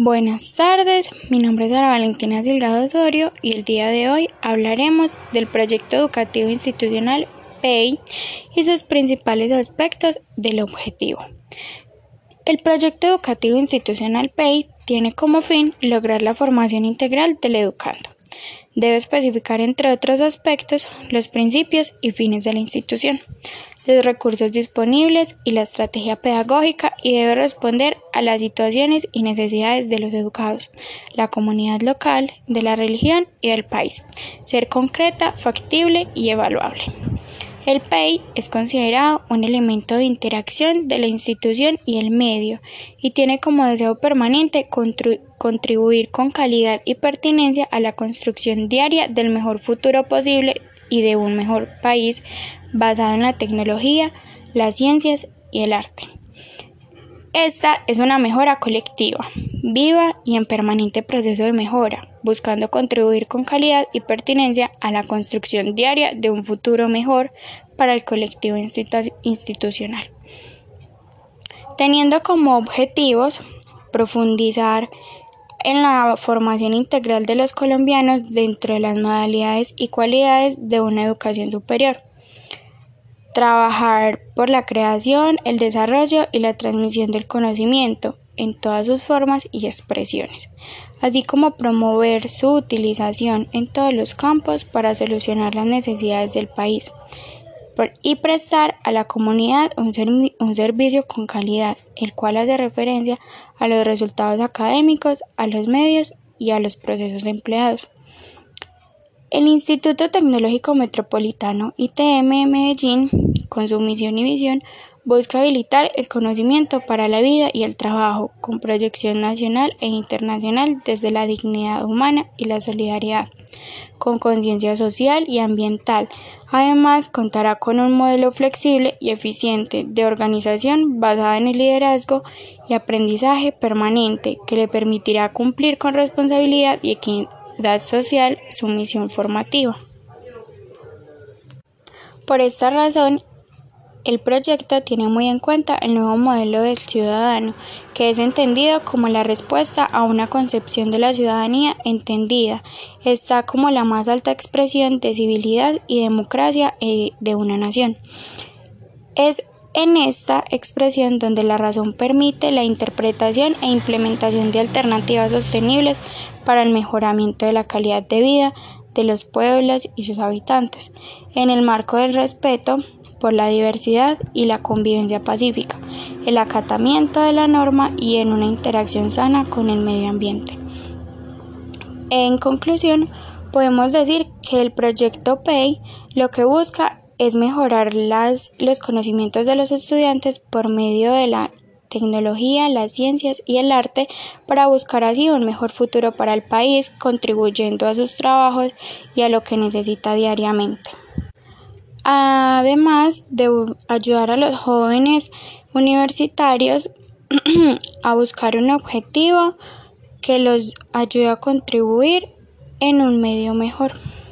Buenas tardes, mi nombre es Ana Valentina Silgado Osorio y el día de hoy hablaremos del proyecto educativo institucional PEI y sus principales aspectos del objetivo. El proyecto educativo institucional PEI tiene como fin lograr la formación integral del educando. Debe especificar, entre otros aspectos, los principios y fines de la institución, los recursos disponibles y la estrategia pedagógica y debe responder a las situaciones y necesidades de los educados, la comunidad local, de la religión y del país. Ser concreta, factible y evaluable. El PEI es considerado un elemento de interacción de la institución y el medio y tiene como deseo permanente contribuir con calidad y pertinencia a la construcción diaria del mejor futuro posible y de un mejor país basado en la tecnología, las ciencias y el arte. Esta es una mejora colectiva, viva y en permanente proceso de mejora, buscando contribuir con calidad y pertinencia a la construcción diaria de un futuro mejor para el colectivo institucional. Teniendo como objetivos profundizar en la formación integral de los colombianos dentro de las modalidades y cualidades de una educación superior. Trabajar por la creación, el desarrollo y la transmisión del conocimiento en todas sus formas y expresiones, así como promover su utilización en todos los campos para solucionar las necesidades del país y prestar a la comunidad un, servicio con calidad, el cual hace referencia a los resultados académicos, a los medios y a los procesos empleados. El Instituto Tecnológico Metropolitano ITM Medellín, con su misión y visión, busca habilitar el conocimiento para la vida y el trabajo, con proyección nacional e internacional desde la dignidad humana y la solidaridad con conciencia social y ambiental. Además, contará con un modelo flexible y eficiente de organización basada en el liderazgo y aprendizaje permanente que le permitirá cumplir con responsabilidad y equidad social su misión formativa. Por esta razón, el proyecto tiene muy en cuenta el nuevo modelo del ciudadano, que es entendido como la respuesta a una concepción de la ciudadanía entendida. Está como la más alta expresión de civilidad y democracia eh, de una nación. Es en esta expresión donde la razón permite la interpretación e implementación de alternativas sostenibles para el mejoramiento de la calidad de vida de los pueblos y sus habitantes, en el marco del respeto por la diversidad y la convivencia pacífica, el acatamiento de la norma y en una interacción sana con el medio ambiente. En conclusión, podemos decir que el proyecto PEI lo que busca es mejorar las, los conocimientos de los estudiantes por medio de la tecnología, las ciencias y el arte para buscar así un mejor futuro para el país, contribuyendo a sus trabajos y a lo que necesita diariamente además de ayudar a los jóvenes universitarios a buscar un objetivo que los ayude a contribuir en un medio mejor.